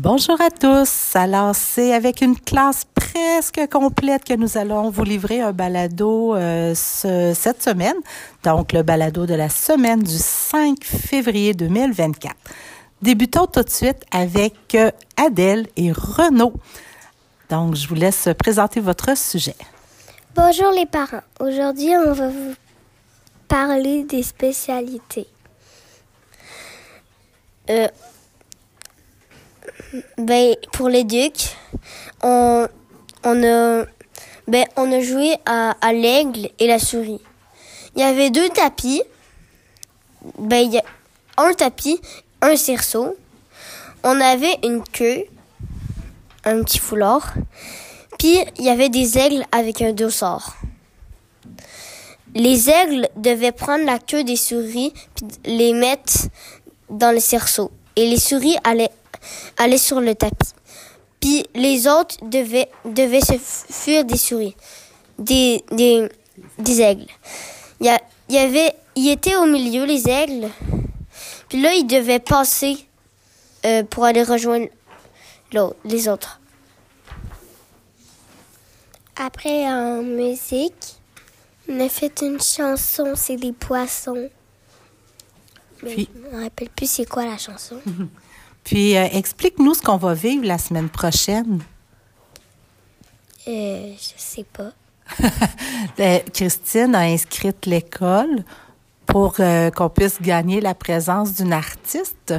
Bonjour à tous. Alors, c'est avec une classe presque complète que nous allons vous livrer un balado euh, ce, cette semaine. Donc, le balado de la semaine du 5 février 2024. Débutons tout de suite avec euh, Adèle et Renaud. Donc, je vous laisse présenter votre sujet. Bonjour les parents. Aujourd'hui, on va vous parler des spécialités. Euh, ben, pour les ducs, on, on, a, ben, joué à, l'aigle et la souris. Il y avait deux tapis. Ben, un tapis, un cerceau. On avait une queue, un petit foulard. Puis, il y avait des aigles avec un dossard. Les aigles devaient prendre la queue des souris puis les mettre dans le cerceau. Et les souris allaient, allaient sur le tapis. Puis les autres devaient, devaient se fuir des souris, des, des, des aigles. Il y, a, y avait, il était au milieu, les aigles. Puis là, ils devaient passer euh, pour aller rejoindre l'autre, les autres. Après, en musique, on a fait une chanson, c'est des poissons. Mais je me rappelle plus c'est quoi la chanson. Puis, euh, explique-nous ce qu'on va vivre la semaine prochaine. Euh, je sais pas. Euh, Christine a inscrit l'école pour euh, qu'on puisse gagner la présence d'une artiste.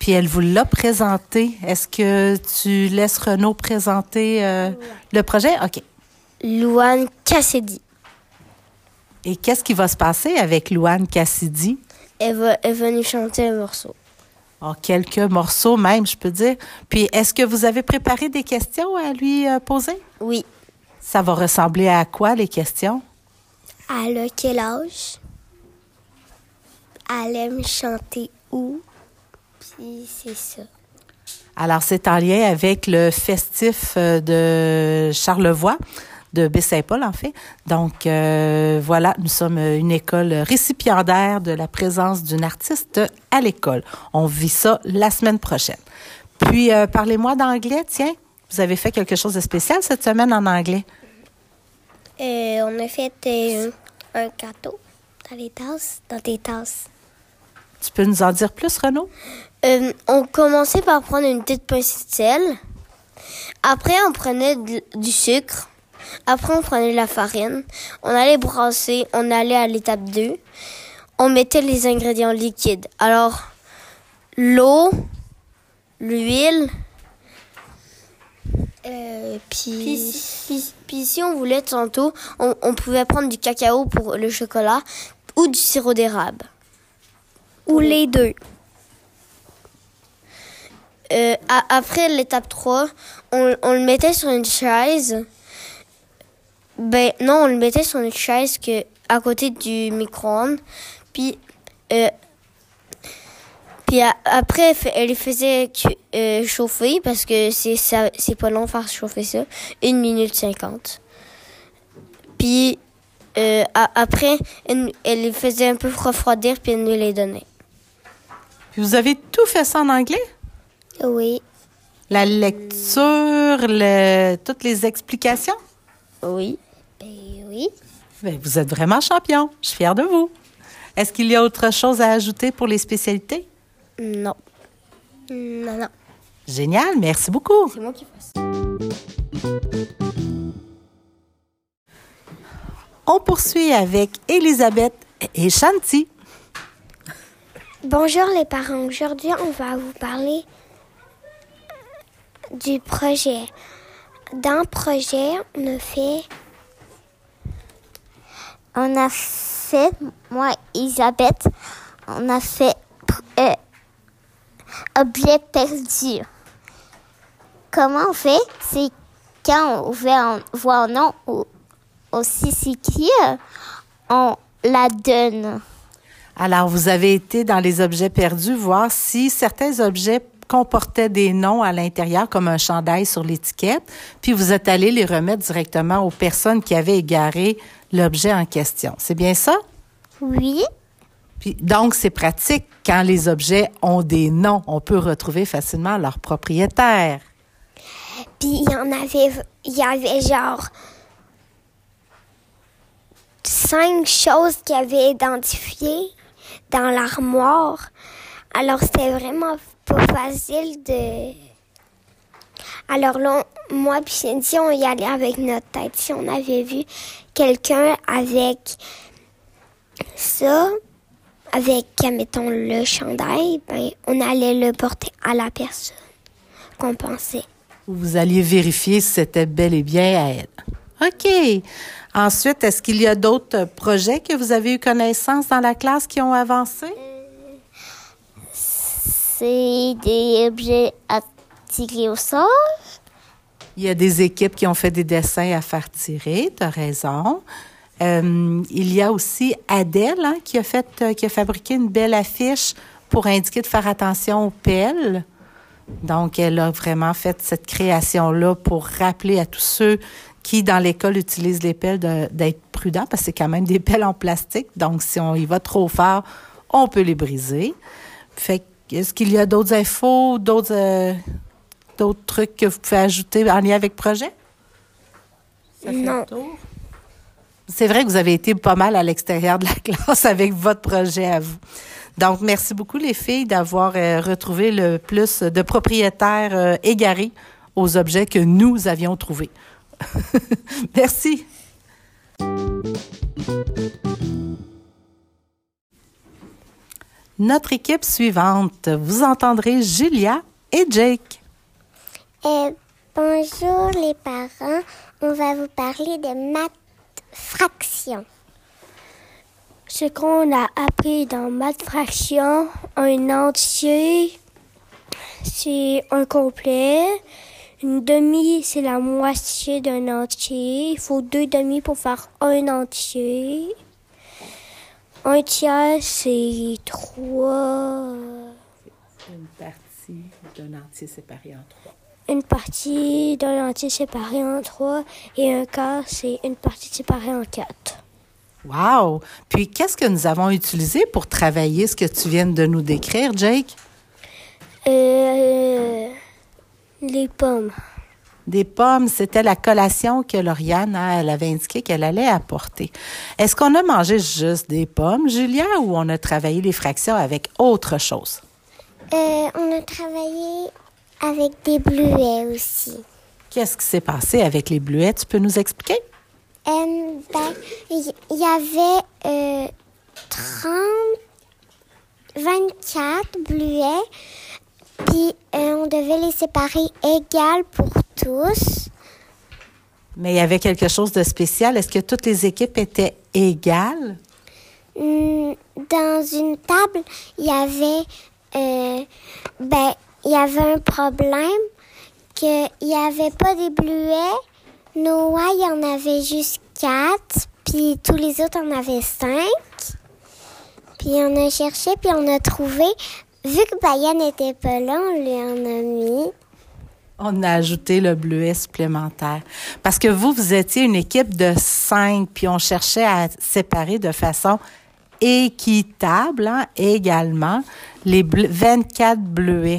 Puis elle vous l'a présenté. Est-ce que tu laisses Renaud présenter euh, le projet? OK. Louane Cassidy. Et qu'est-ce qui va se passer avec Louane Cassidy? Elle va, elle va nous chanter un morceau. Oh, quelques morceaux même, je peux dire. Puis est-ce que vous avez préparé des questions à lui euh, poser? Oui. Ça va ressembler à quoi les questions? Elle a quel âge? Elle aime chanter où? Puis c'est ça. Alors, c'est en lien avec le festif euh, de Charlevoix, de Baie-Saint-Paul, en fait. Donc, euh, voilà, nous sommes une école récipiendaire de la présence d'une artiste à l'école. On vit ça la semaine prochaine. Puis, euh, parlez-moi d'anglais, tiens. Vous avez fait quelque chose de spécial cette semaine en anglais? Euh, on a fait euh, un gâteau dans les tasses, dans des tasses. Tu peux nous en dire plus, Renaud? Euh, on commençait par prendre une petite pincée de sel. Après, on prenait du sucre. Après, on prenait la farine. On allait brasser. On allait à l'étape 2. On mettait les ingrédients liquides. Alors, l'eau, l'huile. Euh, Puis, puis, puis- puis si on voulait tantôt, on, on pouvait prendre du cacao pour le chocolat ou du sirop d'érable. ou les deux. Euh, a- après l'étape 3, on, on le mettait sur une chaise. Ben non, on le mettait sur une chaise que, à côté du micro-ondes. Puis, euh, puis a- après, elle les faisait euh, chauffer parce que c'est c'est pas long faire chauffer ça. Une minute cinquante. Puis euh, a- après, elle, elle les faisait un peu refroidir puis elle nous les donnait. Puis vous avez tout fait ça en anglais? Oui. La lecture, le- toutes les explications? Oui. Ben oui. Ben, vous êtes vraiment champion. Je suis fière de vous. Est-ce qu'il y a autre chose à ajouter pour les spécialités? Non. Non, non. Génial, merci beaucoup. C'est moi qui fais ça. On poursuit avec Elisabeth et Shanti. Bonjour les parents. Aujourd'hui, on va vous parler du projet. Dans le projet, on a fait. On a fait, moi, Elisabeth, on a fait euh, objet perdu. Comment on fait? C'est quand on voit un, voit un nom ou aussi qui, euh, on la donne. Alors, vous avez été dans les objets perdus voir si certains objets comportaient des noms à l'intérieur, comme un chandail sur l'étiquette, puis vous êtes allé les remettre directement aux personnes qui avaient égaré l'objet en question. C'est bien ça? Oui. Puis, donc, c'est pratique quand les objets ont des noms. On peut retrouver facilement leur propriétaire. Puis il y en avait, il y avait genre cinq choses qu'il avait identifiées dans l'armoire. Alors c'était vraiment pas facile de. Alors là, moi puis Cindy, on y allait avec notre tête. Si on avait vu quelqu'un avec ça, avec, mettons, le chandail, ben, on allait le porter à la personne qu'on pensait. Vous alliez vérifier si c'était bel et bien à elle. OK. Ensuite, est-ce qu'il y a d'autres projets que vous avez eu connaissance dans la classe qui ont avancé? C'est des objets à tirer au sort. Il y a des équipes qui ont fait des dessins à faire tirer, tu as raison. Euh, il y a aussi Adèle hein, qui a fait, euh, qui a fabriqué une belle affiche pour indiquer de faire attention aux pelles. Donc, elle a vraiment fait cette création-là pour rappeler à tous ceux qui, dans l'école, utilisent les pelles d'être prudents parce que c'est quand même des pelles en plastique. Donc, si on y va trop fort, on peut les briser. Fait est-ce qu'il y a d'autres infos, d'autres, euh, d'autres trucs que vous pouvez ajouter en lien avec le projet? non. C'est vrai que vous avez été pas mal à l'extérieur de la classe avec votre projet à vous. Donc, merci beaucoup les filles d'avoir euh, retrouvé le plus de propriétaires euh, égarés aux objets que nous avions trouvés. merci. Notre équipe suivante, vous entendrez Julia et Jake. Euh, bonjour les parents, on va vous parler de maths fraction. Ce qu'on a appris dans maths fraction, un entier, c'est un complet. Une demi, c'est la moitié d'un entier. Il faut deux demi pour faire un entier. Un tiers, c'est trois. Une partie d'un entier séparé en trois une partie d'un entier séparé en trois et un quart, c'est une partie séparée en quatre. Wow! Puis, qu'est-ce que nous avons utilisé pour travailler ce que tu viens de nous décrire, Jake? Euh, les pommes. Des pommes, c'était la collation que Lauriane, hein, elle avait indiqué qu'elle allait apporter. Est-ce qu'on a mangé juste des pommes, Julia, ou on a travaillé les fractions avec autre chose? Euh, on a travaillé avec des bleuets aussi. Qu'est-ce qui s'est passé avec les bleuets? Tu peux nous expliquer? Euh, ben, il y, avait 30, euh, 24 bleuets, puis euh, on devait les séparer égales pour tous. Mais il y avait quelque chose de spécial. Est-ce que toutes les équipes étaient égales? Hmm, dans une table, il y avait ben, il y avait un problème qu'il n'y avait pas des bleuets. Noah, il y en avait juste quatre, puis tous les autres en avaient cinq. Puis on a cherché, puis on a trouvé. Vu que Bayan n'était pas là, on lui en a mis. On a ajouté le bleuet supplémentaire. Parce que vous, vous étiez une équipe de cinq, puis on cherchait à séparer de façon équitable hein, également les 24 bleuets.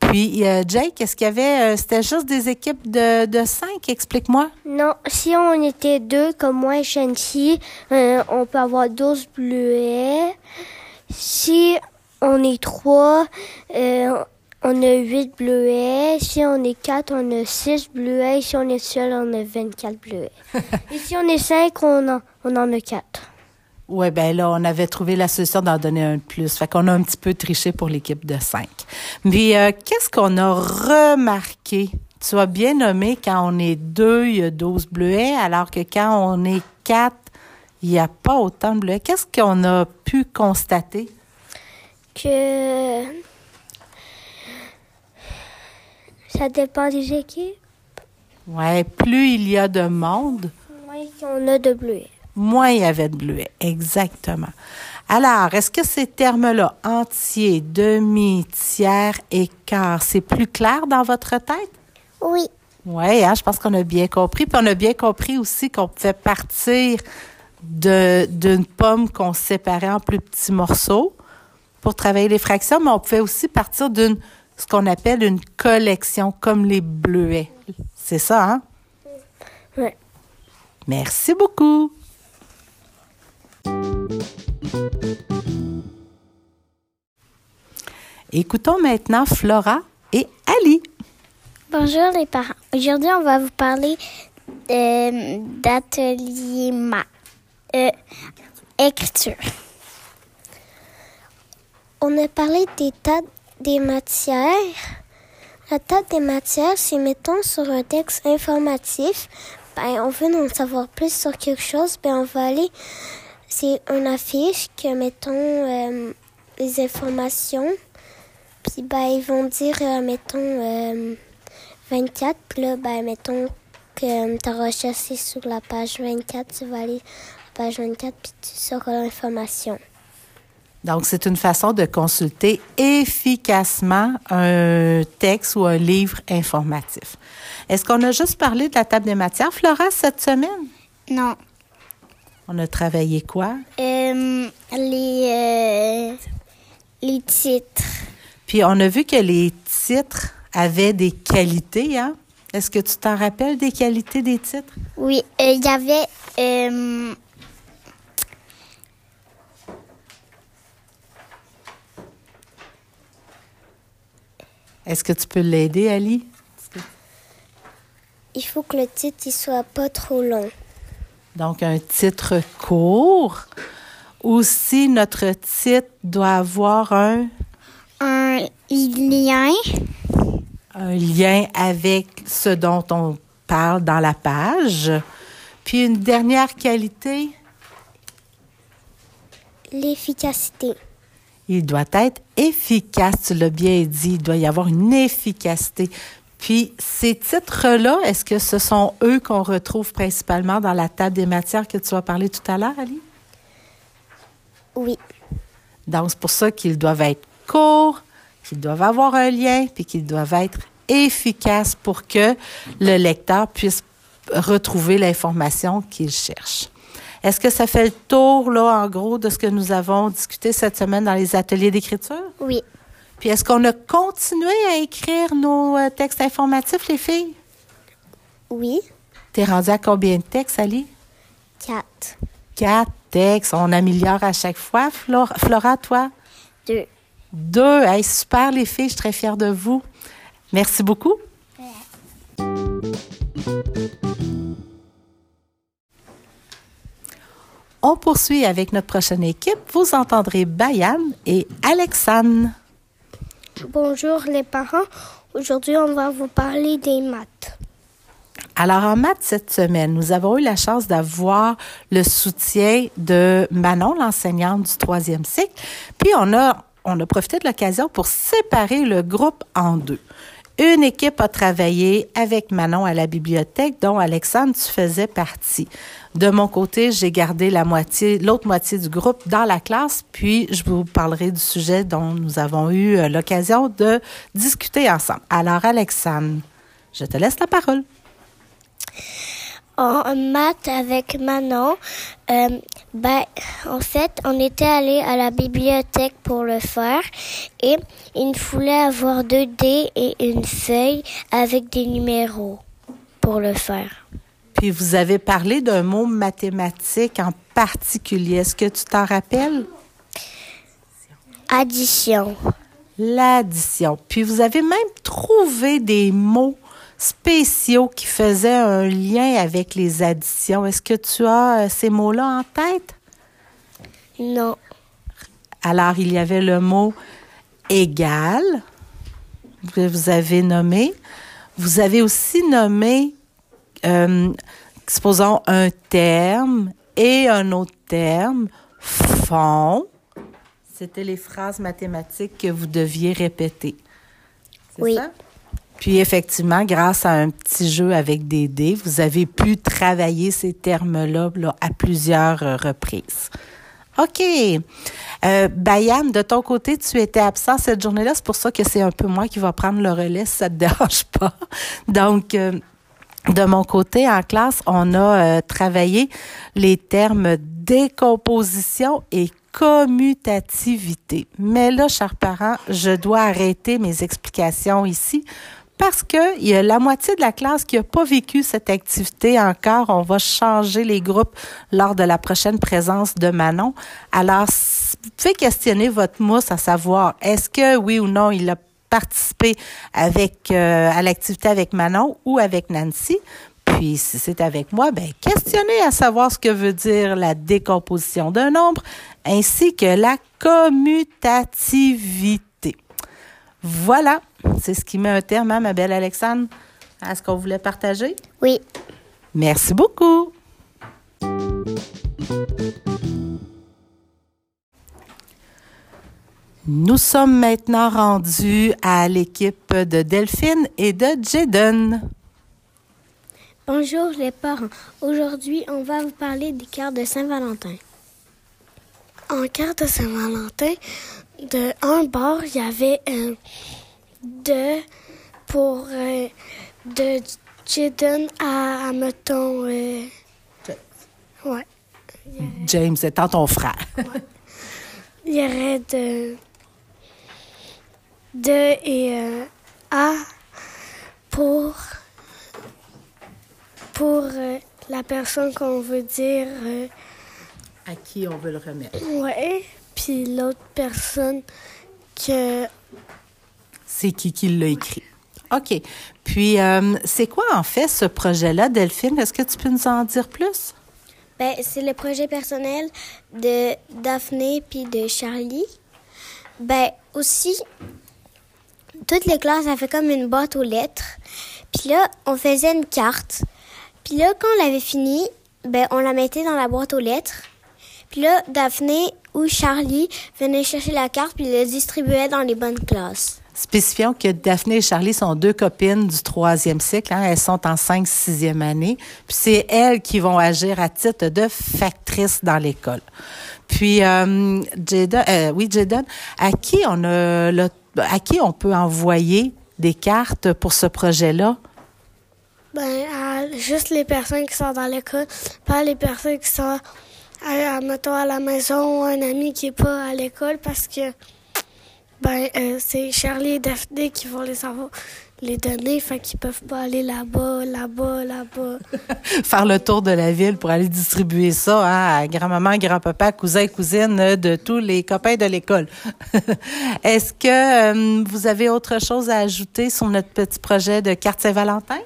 Puis, euh, Jake, est-ce qu'il y avait, euh, c'était juste des équipes de, de cinq, explique-moi? Non, si on était deux, comme moi et Shanti, euh, on peut avoir 12 bleuets. Si on est trois, on a 8 bleuets. Si on est 4, on a 6 bleuets. Si on est seul, on a 24 bleuets. Et si on est 5, on en, on en a 4. Oui, ben là, on avait trouvé la solution d'en donner un de plus. Fait qu'on a un petit peu triché pour l'équipe de 5. Mais euh, qu'est-ce qu'on a remarqué? Tu as bien nommé, quand on est deux, il y a 12 bleuets, alors que quand on est quatre, il n'y a pas autant de bleuets. Qu'est-ce qu'on a pu constater? Que ça dépend des équipes. Oui, plus il y a de monde. Moins on a de bleuets. Moins il y avait de bleuets, exactement. Alors, est-ce que ces termes-là, entier, demi, tiers et quart, c'est plus clair dans votre tête? Oui. Oui, hein, je pense qu'on a bien compris. Puis on a bien compris aussi qu'on pouvait partir de- d'une pomme qu'on séparait en plus petits morceaux pour travailler les fractions, mais on pouvait aussi partir d'une ce qu'on appelle une collection, comme les bleuets. C'est ça, hein? Ouais. Merci beaucoup. Écoutons maintenant Flora et Ali. Bonjour les parents. Aujourd'hui, on va vous parler euh, d'atelier ma euh, écriture. On a parlé des tas des matières. La table des matières, c'est mettons sur un texte informatif. Ben, on veut en savoir plus sur quelque chose, ben on va aller. C'est une affiche que mettons euh, les informations. Puis ben ils vont dire euh, mettons euh, 24. Puis là, ben, mettons que tu as recherché sur la page 24, tu vas aller à la page 24 puis tu sauras l'information. Donc, c'est une façon de consulter efficacement un texte ou un livre informatif. Est-ce qu'on a juste parlé de la table des matières, Flora, cette semaine? Non. On a travaillé quoi? Euh, les, euh, les titres. Puis, on a vu que les titres avaient des qualités, hein? Est-ce que tu t'en rappelles des qualités des titres? Oui, euh, il y avait. euh, Est-ce que tu peux l'aider, Ali? il faut que le titre il soit pas trop long. Donc, un titre court. Aussi, notre titre doit avoir un, Un lien? un lien avec ce dont on parle dans la page. Puis, une dernière qualité, L'efficacité. il doit être efficace. Tu l'as bien dit, il doit y avoir une efficacité. Puis, ces titres-là, est-ce que ce sont eux qu'on retrouve principalement dans la table des matières que tu as parlé tout à l'heure, Ali? Oui. Donc, c'est pour ça qu'ils doivent être courts, qu'ils doivent avoir un lien, puis qu'ils doivent être efficaces pour que le lecteur puisse retrouver l'information qu'il cherche. Est-ce que ça fait le tour, là, en gros, de ce que nous avons discuté cette semaine dans les ateliers d'écriture? Oui. Puis est-ce qu'on a continué à écrire nos euh, textes informatifs, les filles? Oui. T'es rendu à combien de textes, Ali? Quatre. Quatre textes. On améliore à chaque fois. Flora, Flora toi? Deux. Deux. Hey, super, les filles. Je suis très fière de vous. Merci beaucoup. On poursuit avec notre prochaine équipe. Vous entendrez Bayan et Alexandre. Bonjour les parents. Aujourd'hui, on va vous parler des maths. Alors, en maths cette semaine, nous avons eu la chance d'avoir le soutien de Manon, l'enseignante du troisième cycle. Puis, on a, on a profité de l'occasion pour séparer le groupe en deux. Une équipe a travaillé avec Manon à la bibliothèque, dont Alexandre, tu faisais partie. De mon côté, j'ai gardé la moitié, l'autre moitié du groupe dans la classe, puis je vous parlerai du sujet dont nous avons eu euh, l'occasion de discuter ensemble. Alors, Alexandre, je te laisse la parole. En maths avec Manon, euh, ben, en fait, on était allé à la bibliothèque pour le faire et il voulait avoir deux dés et une feuille avec des numéros pour le faire. Puis vous avez parlé d'un mot mathématique en particulier. Est-ce que tu t'en rappelles? Addition. L'addition. Puis vous avez même trouvé des mots spéciaux qui faisaient un lien avec les additions. Est-ce que tu as euh, ces mots-là en tête? Non. Alors, il y avait le mot égal que vous avez nommé. Vous avez aussi nommé, euh, supposons, un terme et un autre terme, fond. C'était les phrases mathématiques que vous deviez répéter. C'est Oui. ça? Puis effectivement, grâce à un petit jeu avec des dés, vous avez pu travailler ces termes-là là, à plusieurs euh, reprises. OK. Euh, Bayan, de ton côté, tu étais absent cette journée-là. C'est pour ça que c'est un peu moi qui va prendre le relais, si ça te dérange pas. Donc, euh, De mon côté, en classe, on a euh, travaillé les termes décomposition et commutativité. Mais là, chers parents, je dois arrêter mes explications ici parce que il y a la moitié de la classe qui n'a pas vécu cette activité encore. On va changer les groupes lors de la prochaine présence de Manon. Alors, pouvez questionner votre mousse à savoir est-ce que oui ou non il a participé avec euh, à l'activité avec Manon ou avec Nancy? Puis, si c'est avec moi, ben, questionnez à savoir ce que veut dire la décomposition d'un nombre ainsi que la commutativité. Voilà, c'est ce qui met un terme, hein, ma belle Alexandre, à ce qu'on voulait partager. Oui. Merci beaucoup. Nous sommes maintenant rendus à l'équipe de Delphine et de Jaden. Bonjour les parents. Aujourd'hui, on va vous parler des cartes de Saint-Valentin. En carte de Saint-Valentin, de un bord, il y avait un de pour euh, de Jaden à, à mettons euh, ouais. James étant ton frère. Il y aurait de de et euh, à pour pour euh, la personne qu'on veut dire euh, À qui on veut le remettre? ouais puis l'autre personne que C'est qui qui l'a écrit? OK. Puis, euh, c'est quoi en fait ce projet-là, Delphine? Est-ce que tu peux nous en dire plus? Ben, c'est le projet personnel de Daphné puis de Charlie. Ben, aussi, toutes les classes avaient comme une boîte aux lettres. Puis là, on faisait une carte. Puis là, quand on l'avait fini, ben, on la mettait dans la boîte aux lettres. Puis là, Daphné ou Charlie venaient chercher la carte puis le distribuaient dans les bonnes classes. Spécifions que Daphné et Charlie sont deux copines du troisième cycle. hein. Elles sont en cinq, sixième année. Puis c'est elles qui vont agir à titre de factrices dans l'école. Puis, euh, euh, oui, Jaden, à qui on a à qui on peut envoyer des cartes pour ce projet-là? ben à juste les personnes qui sont dans l'école pas les personnes qui sont à, mettons à la maison ou un ami qui est pas à l'école parce que ben euh, c'est Charlie et Daphné qui vont les avoir les donner fait qu'ils peuvent pas aller là-bas là-bas là-bas Faire le tour de la ville pour aller distribuer ça hein, à grand-maman, grand-papa, cousin, cousine de tous les copains de l'école. Est-ce que euh, vous avez autre chose à ajouter sur notre petit projet de carte Saint-Valentin?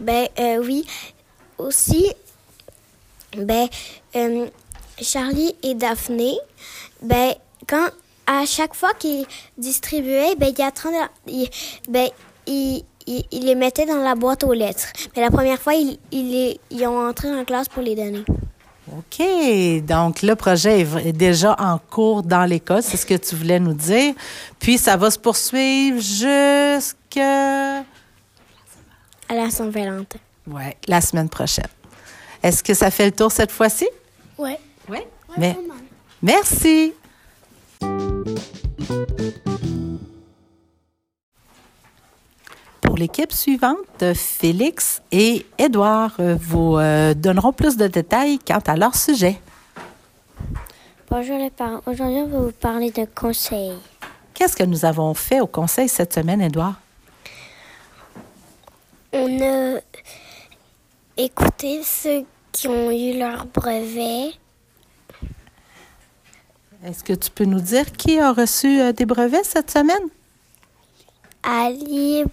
Ben euh, oui. Aussi, ben Charlie et Daphné, ben quand à chaque fois qu'ils distribuaient, ben il y a 30 il- ben ils il, il les mettaient dans la boîte aux lettres. Mais la première fois, ils, ils, les- ils ont entré en classe pour les donner. OK. Donc, le projet est déjà en cours dans l'école. C'est ce que tu voulais nous dire. Puis, ça va se poursuivre jusqu'à À la Saint-Valentin. ouais, la semaine prochaine. Est-ce que ça fait le tour cette fois-ci? ouais Oui. Mais, merci. Pour l'équipe suivante, Félix et Édouard vous euh, donneront plus de détails quant à leur sujet. bonjour les parents aujourd'hui on va vous parler de conseils Qu'est-ce que nous avons fait au conseil cette semaine, Édouard? on a écouté ceux qui ont eu leur brevet Est-ce que tu peux nous dire qui a reçu euh, des brevets cette semaine? Ali,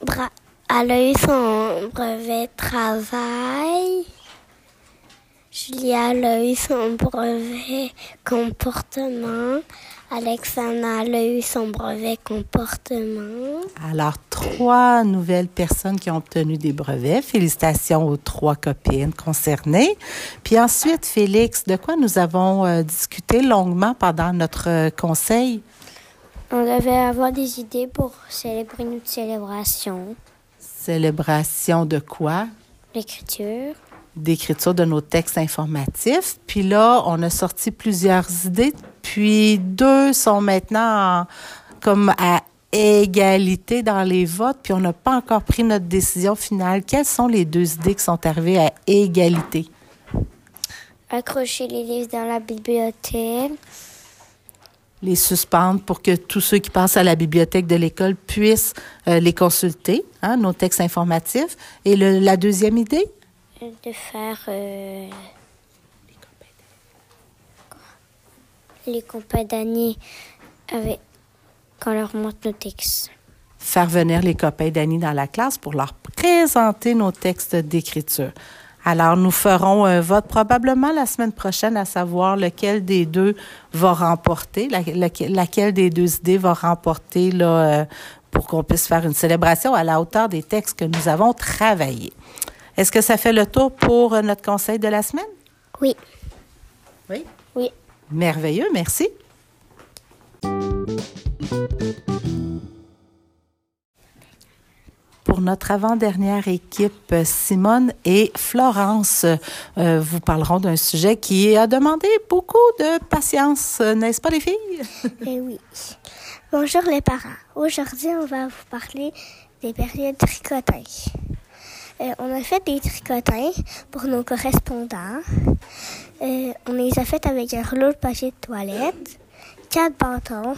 Bra- elle a eu son brevet travail. Julia a eu son brevet comportement. Alexandra a eu son brevet comportement. Alors, trois nouvelles personnes qui ont obtenu des brevets. Félicitations aux trois copines concernées. Puis ensuite, Félix, de quoi nous avons euh, discuté longuement pendant notre euh, conseil? On devait avoir des idées pour célébrer notre célébration. Célébration de quoi? L'écriture. D'écriture de nos textes informatifs. Puis là, on a sorti plusieurs idées. Puis deux sont maintenant en- comme à égalité dans les votes, puis on n'a pas encore pris notre décision finale. Quelles sont les deux idées qui sont arrivées à égalité? Accrocher les livres dans la bibliothèque. Les suspendre pour que tous ceux qui passent à la bibliothèque de l'école puissent euh, les consulter, hein, nos textes informatifs. Et le, la deuxième idée? De faire euh, les compagnies avec quand on leur montre nos textes. Faire venir les copains d'Annie dans la classe pour leur présenter nos textes d'écriture. Alors, nous ferons un vote probablement la semaine prochaine à savoir lequel des deux va remporter, la- laquelle, laquelle des deux idées va remporter là, euh, pour qu'on puisse faire une célébration à la hauteur des textes que nous avons travaillés. Est-ce que ça fait le tour pour euh, notre conseil de la semaine? Oui. Merveilleux, merci. Pour notre avant-dernière équipe, Simone et Florence euh, vous parleront d'un sujet qui a demandé beaucoup de patience, n'est-ce pas les filles? Eh oui. Bonjour les parents. Aujourd'hui, on va vous parler des périodes tricotins. Euh, on a fait des tricotins pour nos correspondants. Euh, on les a fait avec un rouleau de papier de toilette, quatre bâtons.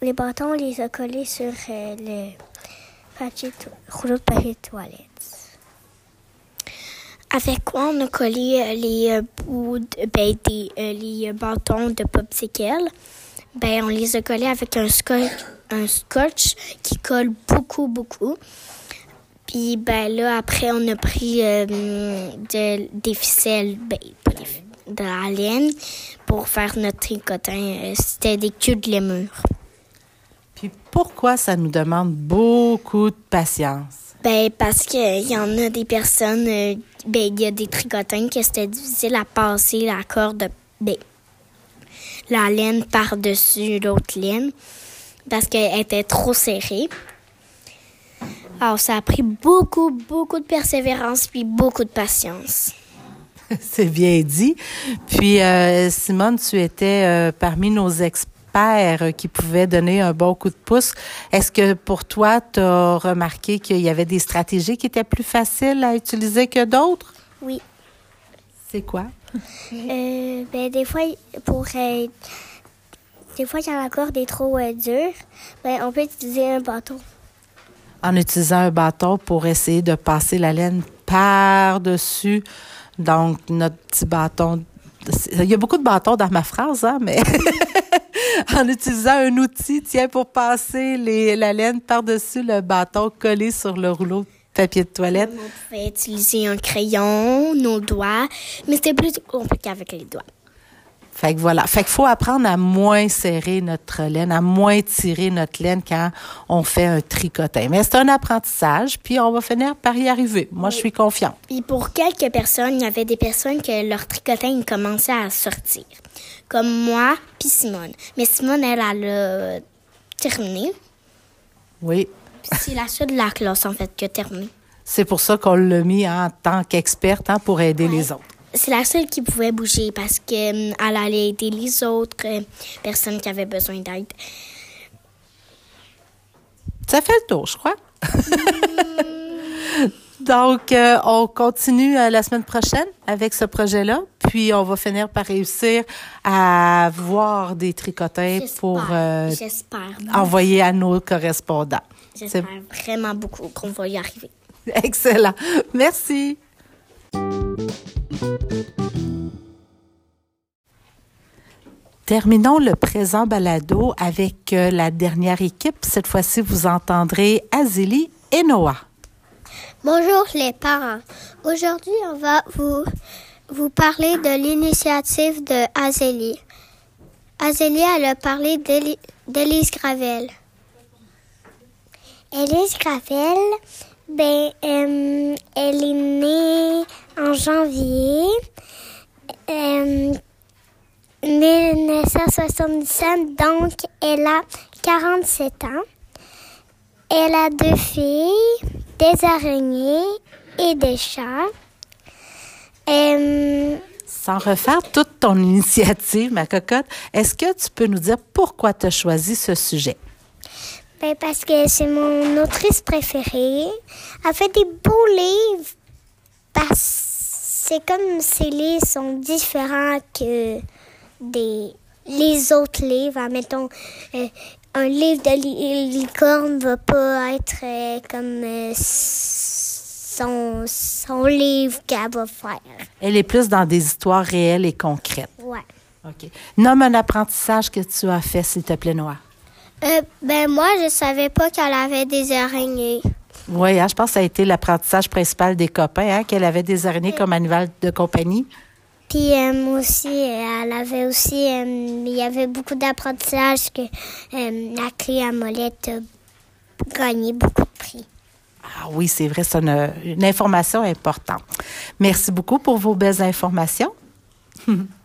Les bâtons, on les a collés sur euh, le rouleau de papier de toilette. Avec quoi on a collé les bouts, ben, les bâtons de popsicle? Ben, on les a collés avec un scotch, un scotch qui colle beaucoup, beaucoup. Puis, ben là, après, on a pris euh, de- des ficelles, ben, pas des fi- de la laine pour faire notre tricotin. Euh, C'était des queues de lémur. Puis pourquoi ça nous demande beaucoup de patience? Ben, parce qu'il y en a des personnes, euh, ben, il y a des tricotins que c'était difficile à passer la corde, ben, la laine par-dessus l'autre laine parce qu'elle était trop serrée. Alors, ça a pris beaucoup, beaucoup de persévérance puis beaucoup de patience. C'est bien dit. Puis, euh, Simone, tu étais euh, parmi nos experts qui pouvaient donner un bon coup de pouce. Est-ce que pour toi, tu as remarqué qu'il y avait des stratégies qui étaient plus faciles à utiliser que d'autres? Oui. C'est quoi? Euh, ben, des fois, pour des fois, quand la corde est trop euh, dure, ben, on peut utiliser un bâton. En utilisant un bâton pour essayer de passer la laine par-dessus. Donc, notre petit bâton. Il y a beaucoup de bâtons dans ma phrase, hein, mais en utilisant un outil, tiens, pour passer la laine par-dessus le bâton collé sur le rouleau papier de toilette. On pouvait utiliser un crayon, nos doigts, mais c'était plus compliqué avec les doigts. Fait que voilà. Fait qu'il faut apprendre à moins serrer notre laine, à moins tirer notre laine quand on fait un tricotin. Mais c'est un apprentissage, puis on va finir par y arriver. Moi, je suis confiante. Puis pour quelques personnes, il y avait des personnes que leur tricotin commençait à sortir. Comme moi, puis Simone. Mais Simone, elle, elle a terminé. Oui. Puis c'est la seule de la classe, en fait, qui a terminé. C'est pour ça qu'on l'a mis en tant qu'experte hein, pour aider les autres. C'est la seule qui pouvait bouger parce qu'elle allait aider les autres euh, personnes qui avaient besoin d'aide. Ça fait le tour, je crois. Donc, euh, on continue euh, la semaine prochaine avec ce projet-là, puis on va finir par réussir à voir des tricotins pour euh, envoyer à nos correspondants. J'espère vraiment beaucoup qu'on va y arriver. Excellent. Merci. Terminons le présent balado avec euh, la dernière équipe. Cette fois-ci, vous entendrez Azélie et Noah. Bonjour les parents. Aujourd'hui, on va vous, parler de l'initiative de Azélie. Azélie, elle a parlé d'Éli- d'Élise Gravel. Élise Gravel, ben, euh, elle est née en janvier euh, 1977, donc elle a 47 ans. Elle a deux filles, des araignées et des chats. Euh, Sans refaire toute ton initiative, ma cocotte, est-ce que tu peux nous dire pourquoi tu as choisi ce sujet? Ben, parce que c'est mon autrice préférée. Elle fait des beaux livres. Parce c'est comme ces livres sont différents que des les autres livres. Admettons, euh, un livre de li- licorne va pas être euh, comme euh, son, son livre qu'elle va faire. Elle est plus dans des histoires réelles et concrètes. Ouais. OK. Nomme un apprentissage que tu as fait, s'il te plaît, Noah. Ben moi, je savais pas qu'elle avait des araignées. Oui, hein, je pense que ça a été l'apprentissage principal des copains, hein, qu'elle avait des araignées comme animal de compagnie. Puis euh, aussi, euh, elle avait aussi, euh, il y avait beaucoup d'apprentissage que euh, la clé à molette a gagné beaucoup de prix. Ah oui, c'est vrai, c'est une information importante. Merci beaucoup pour vos belles informations.